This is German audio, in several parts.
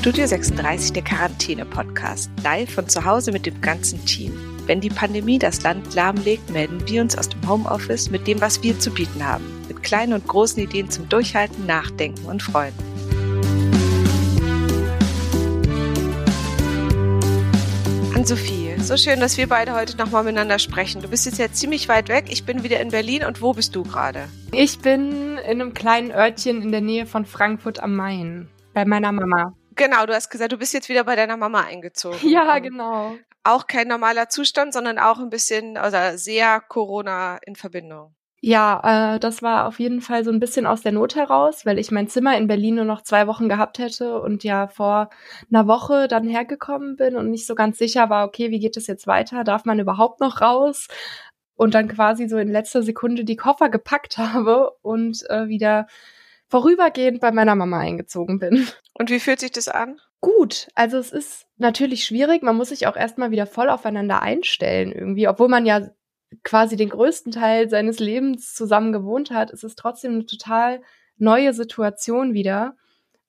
Studio 36, der Quarantäne-Podcast. Live von zu Hause mit dem ganzen Team. Wenn die Pandemie das Land lahmlegt, melden wir uns aus dem Homeoffice mit dem, was wir zu bieten haben. Mit kleinen und großen Ideen zum Durchhalten, Nachdenken und Freuen. Ann-Sophie, so schön, dass wir beide heute nochmal miteinander sprechen. Du bist jetzt ja ziemlich weit weg. Ich bin wieder in Berlin. Und wo bist du gerade? Ich bin in einem kleinen Örtchen in der Nähe von Frankfurt am Main. Bei meiner Mama. Genau, du hast gesagt, du bist jetzt wieder bei deiner Mama eingezogen. Ja, um, genau. Auch kein normaler Zustand, sondern auch ein bisschen, also sehr Corona in Verbindung. Ja, äh, das war auf jeden Fall so ein bisschen aus der Not heraus, weil ich mein Zimmer in Berlin nur noch zwei Wochen gehabt hätte und ja vor einer Woche dann hergekommen bin und nicht so ganz sicher war, okay, wie geht es jetzt weiter? Darf man überhaupt noch raus? Und dann quasi so in letzter Sekunde die Koffer gepackt habe und äh, wieder vorübergehend bei meiner Mama eingezogen bin. Und wie fühlt sich das an? Gut, also es ist natürlich schwierig. Man muss sich auch erstmal wieder voll aufeinander einstellen irgendwie, obwohl man ja quasi den größten Teil seines Lebens zusammen gewohnt hat, ist es trotzdem eine total neue Situation wieder.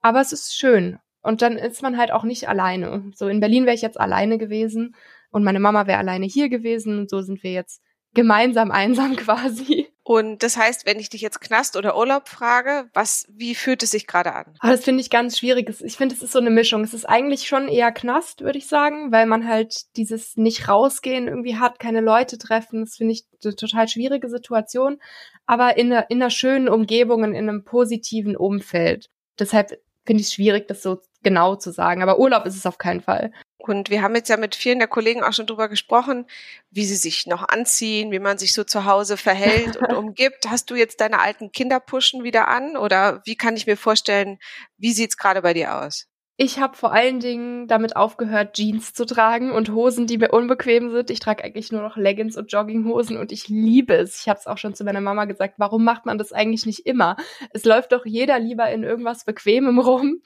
Aber es ist schön. Und dann ist man halt auch nicht alleine. So in Berlin wäre ich jetzt alleine gewesen und meine Mama wäre alleine hier gewesen und so sind wir jetzt gemeinsam einsam quasi. Und das heißt, wenn ich dich jetzt Knast oder Urlaub frage, was, wie fühlt es sich gerade an? Oh, das finde ich ganz schwierig. Ich finde, es ist so eine Mischung. Es ist eigentlich schon eher Knast, würde ich sagen, weil man halt dieses nicht rausgehen irgendwie hat, keine Leute treffen. Das finde ich eine total schwierige Situation. Aber in einer, in einer schönen Umgebung, in einem positiven Umfeld. Deshalb finde ich es schwierig, das so genau zu sagen. Aber Urlaub ist es auf keinen Fall. Und wir haben jetzt ja mit vielen der Kollegen auch schon drüber gesprochen, wie sie sich noch anziehen, wie man sich so zu Hause verhält und umgibt. Hast du jetzt deine alten Kinderpuschen wieder an oder wie kann ich mir vorstellen, wie sieht's gerade bei dir aus? Ich habe vor allen Dingen damit aufgehört, Jeans zu tragen und Hosen, die mir unbequem sind. Ich trage eigentlich nur noch Leggings und Jogginghosen und ich liebe es. Ich habe es auch schon zu meiner Mama gesagt, warum macht man das eigentlich nicht immer? Es läuft doch jeder lieber in irgendwas Bequemem rum.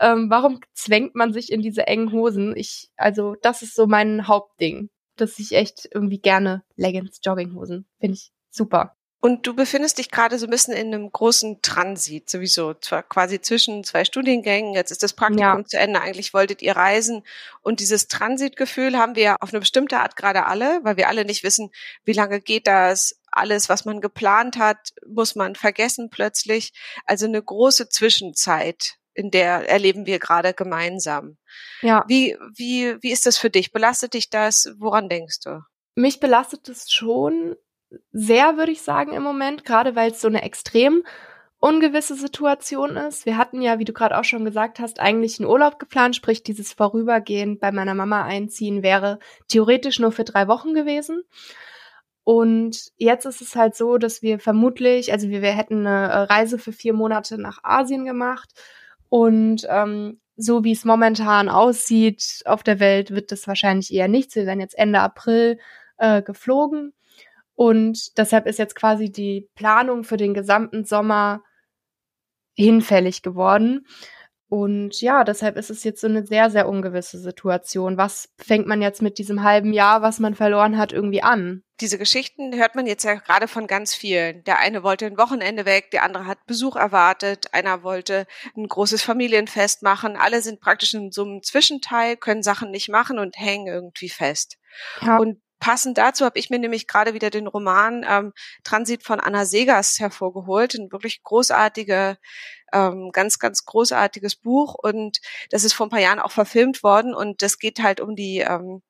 Ähm, warum zwängt man sich in diese engen Hosen? Ich, also das ist so mein Hauptding, dass ich echt irgendwie gerne Leggings, Jogginghosen finde ich super. Und du befindest dich gerade so ein bisschen in einem großen Transit, sowieso, zwar quasi zwischen zwei Studiengängen. Jetzt ist das Praktikum ja. zu Ende. Eigentlich wolltet ihr reisen. Und dieses Transitgefühl haben wir auf eine bestimmte Art gerade alle, weil wir alle nicht wissen, wie lange geht das. Alles, was man geplant hat, muss man vergessen plötzlich. Also eine große Zwischenzeit, in der erleben wir gerade gemeinsam. Ja. Wie, wie, wie ist das für dich? Belastet dich das? Woran denkst du? Mich belastet es schon, sehr, würde ich sagen, im Moment, gerade weil es so eine extrem ungewisse Situation ist. Wir hatten ja, wie du gerade auch schon gesagt hast, eigentlich einen Urlaub geplant, sprich dieses Vorübergehen bei meiner Mama einziehen wäre theoretisch nur für drei Wochen gewesen. Und jetzt ist es halt so, dass wir vermutlich, also wir, wir hätten eine Reise für vier Monate nach Asien gemacht und ähm, so wie es momentan aussieht auf der Welt, wird das wahrscheinlich eher nichts. Wir werden jetzt Ende April äh, geflogen und deshalb ist jetzt quasi die Planung für den gesamten Sommer hinfällig geworden. Und ja, deshalb ist es jetzt so eine sehr, sehr ungewisse Situation. Was fängt man jetzt mit diesem halben Jahr, was man verloren hat, irgendwie an? Diese Geschichten hört man jetzt ja gerade von ganz vielen. Der eine wollte ein Wochenende weg, der andere hat Besuch erwartet, einer wollte ein großes Familienfest machen. Alle sind praktisch in so einem Zwischenteil, können Sachen nicht machen und hängen irgendwie fest. Ja. Und Passend dazu habe ich mir nämlich gerade wieder den Roman ähm, Transit von Anna Segers hervorgeholt, ein wirklich großartige ähm, ganz, ganz großartiges Buch und das ist vor ein paar Jahren auch verfilmt worden und das geht halt um die, ähm,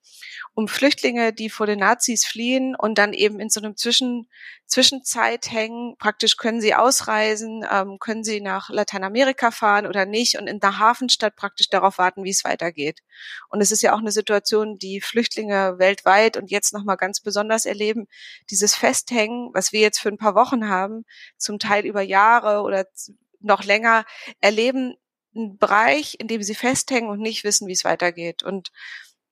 um Flüchtlinge, die vor den Nazis fliehen und dann eben in so einem Zwischen, Zwischenzeit hängen. Praktisch können sie ausreisen, ähm, können sie nach Lateinamerika fahren oder nicht und in der Hafenstadt praktisch darauf warten, wie es weitergeht. Und es ist ja auch eine Situation, die Flüchtlinge weltweit und jetzt nochmal ganz besonders erleben, dieses Festhängen, was wir jetzt für ein paar Wochen haben, zum Teil über Jahre oder noch länger erleben einen Bereich, in dem sie festhängen und nicht wissen, wie es weitergeht. Und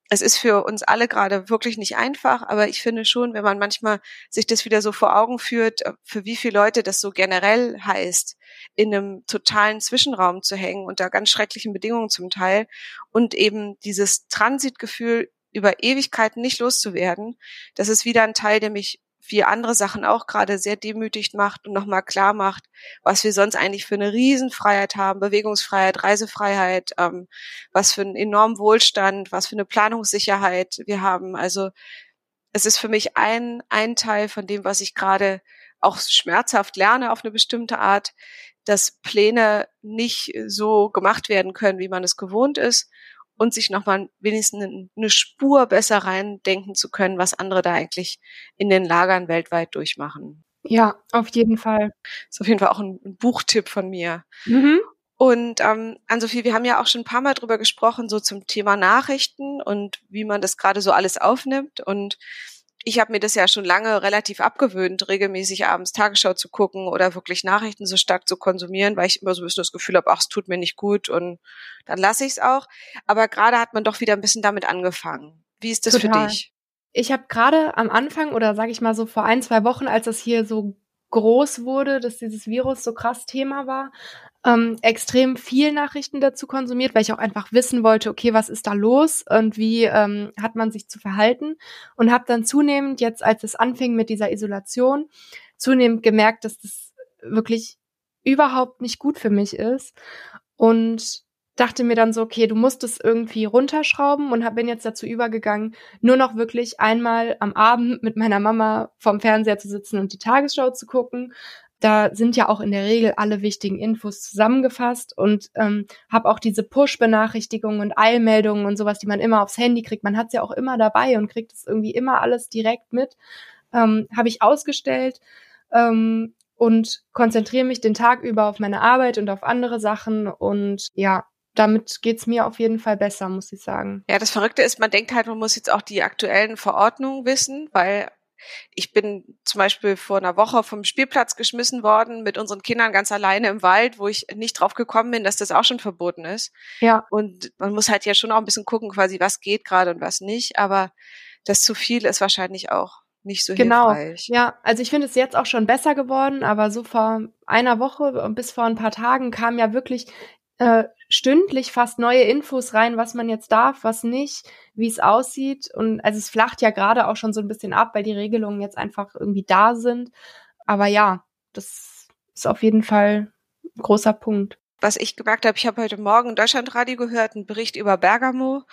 es ist für uns alle gerade wirklich nicht einfach, aber ich finde schon, wenn man manchmal sich das wieder so vor Augen führt, äh, für wie viele Leute das so generell heißt, in einem totalen Zwischenraum zu hängen unter ganz schrecklichen Bedingungen zum Teil und eben dieses Transitgefühl über Ewigkeiten nicht loszuwerden, das ist wieder ein Teil, der mich wie andere Sachen auch gerade sehr demütigt macht und nochmal klar macht, was wir sonst eigentlich für eine Riesenfreiheit haben, Bewegungsfreiheit, Reisefreiheit, ähm, was für einen enormen Wohlstand, was für eine Planungssicherheit wir haben. Also es ist für mich ein, ein Teil von dem, was ich gerade auch schmerzhaft lerne auf eine bestimmte Art, dass Pläne nicht so gemacht werden können, wie man es gewohnt ist und sich nochmal wenigstens eine Spur besser reindenken zu können, was andere da eigentlich in den Lagern weltweit durchmachen. Ja, auf jeden Fall. ist auf jeden Fall auch ein, Buchtipp von mir. Mhm. Und ähm, Ann-Sophie, wir haben ja auch schon ein paar Mal drüber gesprochen, so zum Thema Nachrichten und wie man das gerade so alles aufnimmt. Und ich habe mir das ja schon lange relativ abgewöhnt, regelmäßig abends Tagesschau zu gucken oder wirklich Nachrichten so stark zu konsumieren, weil ich immer so ein bisschen das Gefühl habe, ach, es tut mir nicht gut und dann lasse ich es auch. Aber gerade hat man doch wieder ein bisschen damit angefangen. Wie ist das Total. für dich? Ich habe gerade am Anfang oder sage ich mal so vor ein, zwei Wochen, als das hier so groß wurde, dass dieses Virus so krass Thema war, ähm, extrem viel Nachrichten dazu konsumiert, weil ich auch einfach wissen wollte, okay, was ist da los und wie ähm, hat man sich zu verhalten. Und habe dann zunehmend jetzt, als es anfing mit dieser Isolation, zunehmend gemerkt, dass das wirklich überhaupt nicht gut für mich ist. Und dachte mir dann so, okay, du musst es irgendwie runterschrauben und bin jetzt dazu übergegangen, nur noch wirklich einmal am Abend mit meiner Mama vorm Fernseher zu sitzen und die Tagesschau zu gucken, da sind ja auch in der Regel alle wichtigen Infos zusammengefasst und ähm, habe auch diese Push-Benachrichtigungen und Eilmeldungen und sowas, die man immer aufs Handy kriegt. Man hat es ja auch immer dabei und kriegt es irgendwie immer alles direkt mit. Ähm, habe ich ausgestellt ähm, und konzentriere mich den Tag über auf meine Arbeit und auf andere Sachen und ja, damit geht's mir auf jeden Fall besser, muss ich sagen. Ja, das Verrückte ist, man denkt halt, man muss jetzt auch die aktuellen Verordnungen wissen, weil ich bin zum Beispiel vor einer Woche vom Spielplatz geschmissen worden mit unseren Kindern ganz alleine im Wald, wo ich nicht drauf gekommen bin, dass das auch schon verboten ist. Ja. Und man muss halt ja schon auch ein bisschen gucken, quasi, was geht gerade und was nicht. Aber das zu viel ist wahrscheinlich auch nicht so genau. hilfreich. Ja, also ich finde es jetzt auch schon besser geworden, aber so vor einer Woche bis vor ein paar Tagen kam ja wirklich äh, stündlich fast neue Infos rein, was man jetzt darf, was nicht, wie es aussieht. Und also es flacht ja gerade auch schon so ein bisschen ab, weil die Regelungen jetzt einfach irgendwie da sind. Aber ja, das ist auf jeden Fall ein großer Punkt. Was ich gemerkt habe, ich habe heute Morgen Deutschlandradio gehört, einen Bericht über Bergamo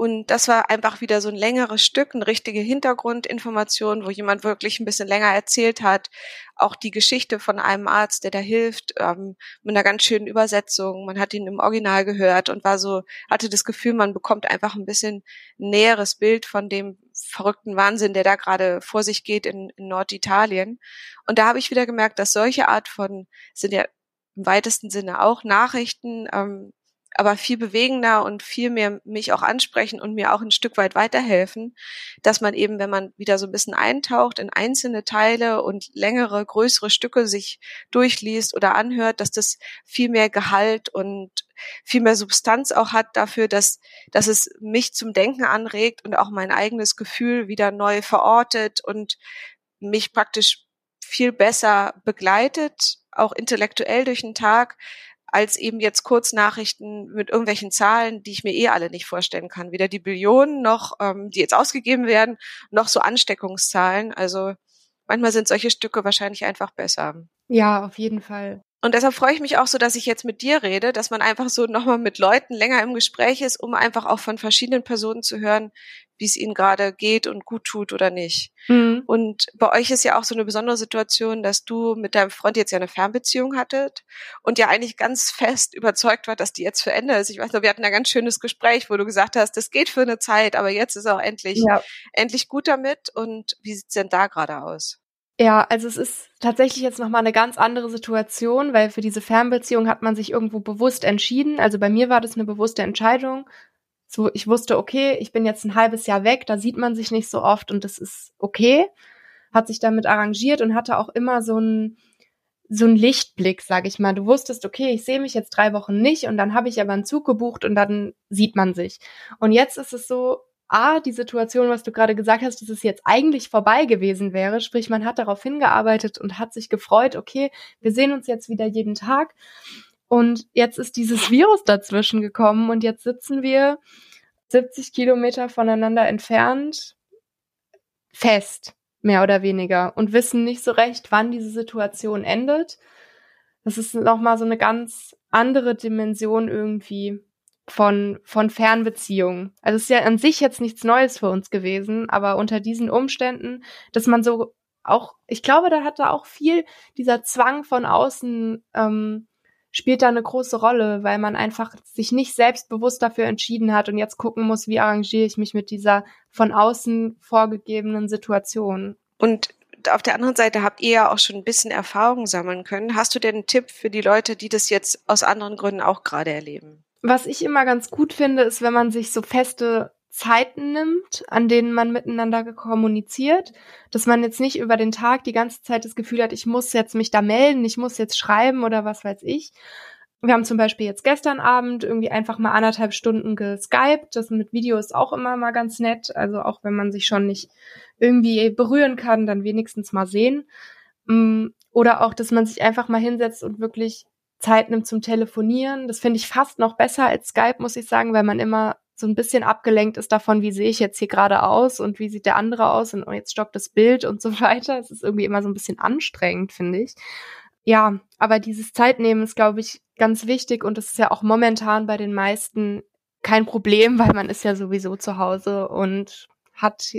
und das war einfach wieder so ein längeres Stück, eine richtige Hintergrundinformation, wo jemand wirklich ein bisschen länger erzählt hat. Auch die Geschichte von einem Arzt, der da hilft, ähm, mit einer ganz schönen Übersetzung. Man hat ihn im Original gehört und war so, hatte das Gefühl, man bekommt einfach ein bisschen näheres Bild von dem verrückten Wahnsinn, der da gerade vor sich geht in, in Norditalien. Und da habe ich wieder gemerkt, dass solche Art von, sind ja im weitesten Sinne auch Nachrichten, ähm, aber viel bewegender und viel mehr mich auch ansprechen und mir auch ein Stück weit weiterhelfen, dass man eben, wenn man wieder so ein bisschen eintaucht in einzelne Teile und längere, größere Stücke sich durchliest oder anhört, dass das viel mehr Gehalt und viel mehr Substanz auch hat dafür, dass, dass es mich zum Denken anregt und auch mein eigenes Gefühl wieder neu verortet und mich praktisch viel besser begleitet, auch intellektuell durch den Tag, als eben jetzt Kurznachrichten mit irgendwelchen Zahlen, die ich mir eh alle nicht vorstellen kann. Weder die Billionen noch, ähm, die jetzt ausgegeben werden, noch so Ansteckungszahlen. Also manchmal sind solche Stücke wahrscheinlich einfach besser. Ja, auf jeden Fall. Und deshalb freue ich mich auch so, dass ich jetzt mit dir rede, dass man einfach so nochmal mit Leuten länger im Gespräch ist, um einfach auch von verschiedenen Personen zu hören, wie es ihnen gerade geht und gut tut oder nicht. Mhm. Und bei euch ist ja auch so eine besondere Situation, dass du mit deinem Freund jetzt ja eine Fernbeziehung hattet und ja eigentlich ganz fest überzeugt war, dass die jetzt für Ende ist. Ich weiß noch, wir hatten ein ganz schönes Gespräch, wo du gesagt hast, das geht für eine Zeit, aber jetzt ist auch endlich, ja. endlich gut damit. Und wie sieht's denn da gerade aus? Ja, also es ist tatsächlich jetzt nochmal eine ganz andere Situation, weil für diese Fernbeziehung hat man sich irgendwo bewusst entschieden. Also bei mir war das eine bewusste Entscheidung. So, ich wusste, okay, ich bin jetzt ein halbes Jahr weg, da sieht man sich nicht so oft und das ist okay. Hat sich damit arrangiert und hatte auch immer so ein so ein Lichtblick, sag ich mal. Du wusstest, okay, ich sehe mich jetzt drei Wochen nicht und dann habe ich aber einen Zug gebucht und dann sieht man sich. Und jetzt ist es so, A, die Situation, was du gerade gesagt hast, dass es jetzt eigentlich vorbei gewesen wäre. Sprich, man hat darauf hingearbeitet und hat sich gefreut, okay, wir sehen uns jetzt wieder jeden Tag. Und jetzt ist dieses Virus dazwischen gekommen und jetzt sitzen wir 70 Kilometer voneinander entfernt fest. mehr oder weniger, und wissen nicht so recht, wann diese Situation endet. Das ist nochmal so eine ganz andere Dimension irgendwie von, von Fernbeziehungen. Also es ist ja an sich jetzt nichts Neues für uns gewesen, aber unter diesen Umständen, dass man so auch, ich glaube, da hat da auch viel dieser Zwang von außen ähm, spielt da eine große Rolle, weil man einfach sich nicht selbstbewusst dafür entschieden hat und jetzt gucken muss, wie arrangiere ich mich mit dieser von außen vorgegebenen Situation. Und auf der anderen Seite habt ihr ja auch schon ein bisschen Erfahrung sammeln können. Hast du denn einen Tipp für die Leute, die das jetzt aus anderen Gründen auch gerade erleben? Was ich immer ganz gut finde, ist, wenn man sich so feste Zeiten nimmt, an denen man miteinander kommuniziert, dass man jetzt nicht über den Tag die ganze Zeit das Gefühl hat, ich muss jetzt mich da melden, ich muss jetzt schreiben oder was weiß ich. Wir haben zum Beispiel jetzt gestern Abend irgendwie einfach mal anderthalb Stunden geskypt. Das mit Video ist auch immer mal ganz nett. Also auch wenn man sich schon nicht irgendwie berühren kann, dann wenigstens mal sehen. Mm, oder auch, dass man sich einfach mal hinsetzt und wirklich Zeit nimmt zum Telefonieren. Das finde ich fast noch besser als Skype, muss ich sagen, weil man immer so ein bisschen abgelenkt ist davon, wie sehe ich jetzt hier gerade aus und wie sieht der andere aus und jetzt stoppt das Bild und so weiter. Es ist irgendwie immer so ein bisschen anstrengend, finde ich. Ja, aber dieses Zeitnehmen ist, glaube ich, ganz wichtig und es ist ja auch momentan bei den meisten kein Problem, weil man ist ja sowieso zu Hause und hat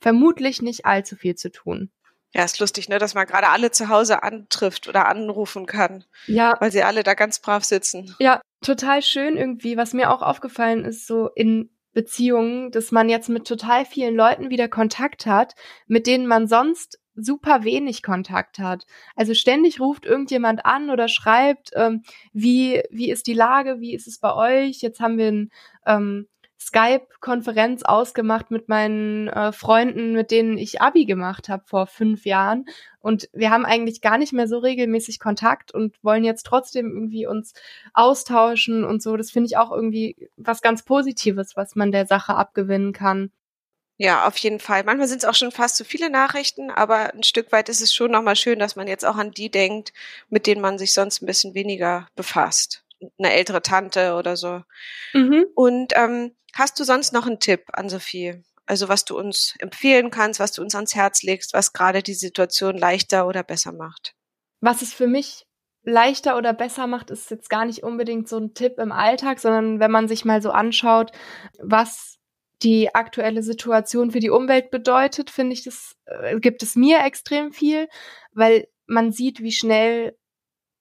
vermutlich nicht allzu viel zu tun. Ja, ist lustig, ne, dass man gerade alle zu Hause antrifft oder anrufen kann. Ja. Weil sie alle da ganz brav sitzen. Ja, total schön irgendwie, was mir auch aufgefallen ist, so in Beziehungen, dass man jetzt mit total vielen Leuten wieder Kontakt hat, mit denen man sonst super wenig Kontakt hat. Also ständig ruft irgendjemand an oder schreibt, ähm, wie, wie ist die Lage, wie ist es bei euch? Jetzt haben wir ein ähm, Skype-Konferenz ausgemacht mit meinen äh, Freunden, mit denen ich Abi gemacht habe vor fünf Jahren. Und wir haben eigentlich gar nicht mehr so regelmäßig Kontakt und wollen jetzt trotzdem irgendwie uns austauschen und so. Das finde ich auch irgendwie was ganz Positives, was man der Sache abgewinnen kann. Ja, auf jeden Fall. Manchmal sind es auch schon fast zu viele Nachrichten, aber ein Stück weit ist es schon nochmal schön, dass man jetzt auch an die denkt, mit denen man sich sonst ein bisschen weniger befasst. Eine ältere Tante oder so. Mhm. Und ähm, Hast du sonst noch einen Tipp an Sophie? Also was du uns empfehlen kannst, was du uns ans Herz legst, was gerade die Situation leichter oder besser macht? Was es für mich leichter oder besser macht, ist jetzt gar nicht unbedingt so ein Tipp im Alltag, sondern wenn man sich mal so anschaut, was die aktuelle Situation für die Umwelt bedeutet, finde ich, das äh, gibt es mir extrem viel, weil man sieht, wie schnell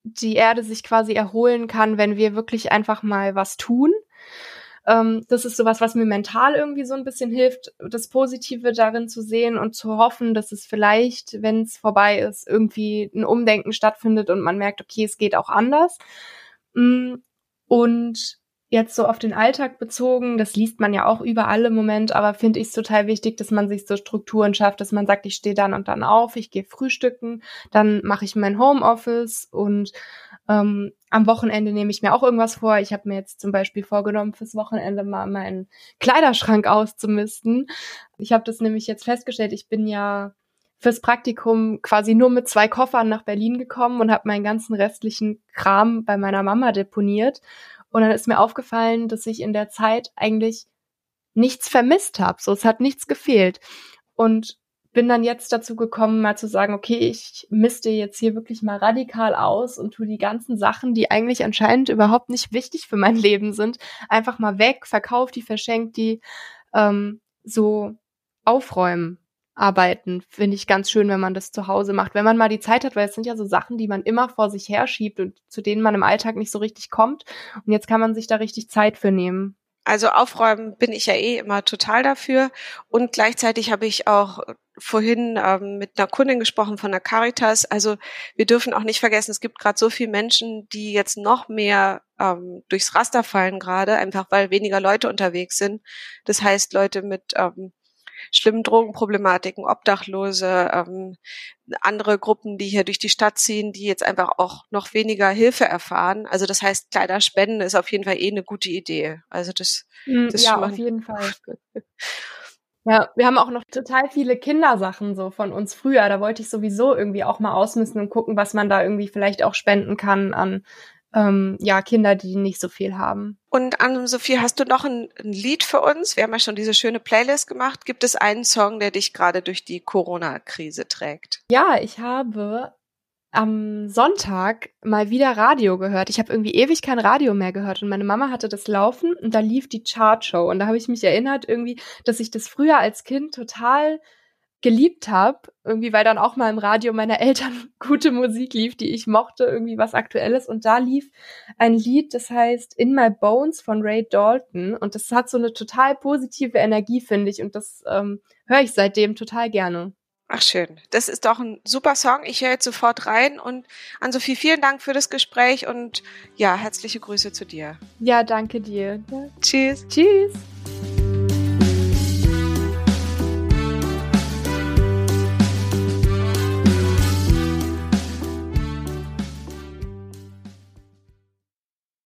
die Erde sich quasi erholen kann, wenn wir wirklich einfach mal was tun. Ähm, das ist sowas, was mir mental irgendwie so ein bisschen hilft, das Positive darin zu sehen und zu hoffen, dass es vielleicht, wenn es vorbei ist, irgendwie ein Umdenken stattfindet und man merkt, okay, es geht auch anders. Mm, und jetzt so auf den Alltag bezogen, das liest man ja auch überall im Moment, aber finde ich es total wichtig, dass man sich so Strukturen schafft, dass man sagt, ich stehe dann und dann auf, ich gehe frühstücken, dann mache ich mein Homeoffice und ähm, am Wochenende nehme ich mir auch irgendwas vor. Ich habe mir jetzt zum Beispiel vorgenommen, fürs Wochenende mal meinen Kleiderschrank auszumisten. Ich habe das nämlich jetzt festgestellt, ich bin ja fürs Praktikum quasi nur mit zwei Koffern nach Berlin gekommen und habe meinen ganzen restlichen Kram bei meiner Mama deponiert. Und dann ist mir aufgefallen, dass ich in der Zeit eigentlich nichts vermisst habe. So, es hat nichts gefehlt. Und bin dann jetzt dazu gekommen, mal zu sagen, okay, ich misste jetzt hier wirklich mal radikal aus und tu die ganzen Sachen, die eigentlich anscheinend überhaupt nicht wichtig für mein Leben sind, einfach mal weg, verkauf die, verschenkt die, ähm, so aufräumen. Arbeiten finde ich ganz schön, wenn man das zu Hause macht. Wenn man mal die Zeit hat, weil es sind ja so Sachen, die man immer vor sich herschiebt und zu denen man im Alltag nicht so richtig kommt. Und jetzt kann man sich da richtig Zeit für nehmen. Also aufräumen bin ich ja eh immer total dafür. Und gleichzeitig habe ich auch vorhin ähm, mit einer Kundin gesprochen von der Caritas. Also wir dürfen auch nicht vergessen, es gibt gerade so viele Menschen, die jetzt noch mehr ähm, durchs Raster fallen gerade, einfach weil weniger Leute unterwegs sind. Das heißt, Leute mit ähm, schlimmen Drogenproblematiken, Obdachlose, ähm, andere Gruppen, die hier durch die Stadt ziehen, die jetzt einfach auch noch weniger Hilfe erfahren. Also das heißt, Kleiderspenden ist auf jeden Fall eh eine gute Idee. Also das, hm, das ja, auf jeden Fall. Ja, wir haben auch noch total viele Kindersachen so von uns früher. Da wollte ich sowieso irgendwie auch mal ausmisten und gucken, was man da irgendwie vielleicht auch spenden kann an ähm, ja, Kinder, die nicht so viel haben. Und Anne-Sophie, hast du noch ein, ein, Lied für uns? Wir haben ja schon diese schöne Playlist gemacht. Gibt es einen Song, der dich gerade durch die Corona-Krise trägt? Ja, ich habe am Sonntag mal wieder Radio gehört. Ich habe irgendwie ewig kein Radio mehr gehört und meine Mama hatte das laufen und da lief die Chartshow und da habe ich mich erinnert irgendwie, dass ich das früher als Kind total geliebt habe, irgendwie weil dann auch mal im Radio meiner Eltern gute Musik lief, die ich mochte, irgendwie was aktuelles und da lief ein Lied, das heißt In My Bones von Ray Dalton und das hat so eine total positive Energie, finde ich und das ähm, höre ich seitdem total gerne. Ach schön, das ist doch ein super Song. Ich höre jetzt sofort rein und an Sophie, vielen Dank für das Gespräch und ja, herzliche Grüße zu dir. Ja, danke dir. Ja. Tschüss. Tschüss.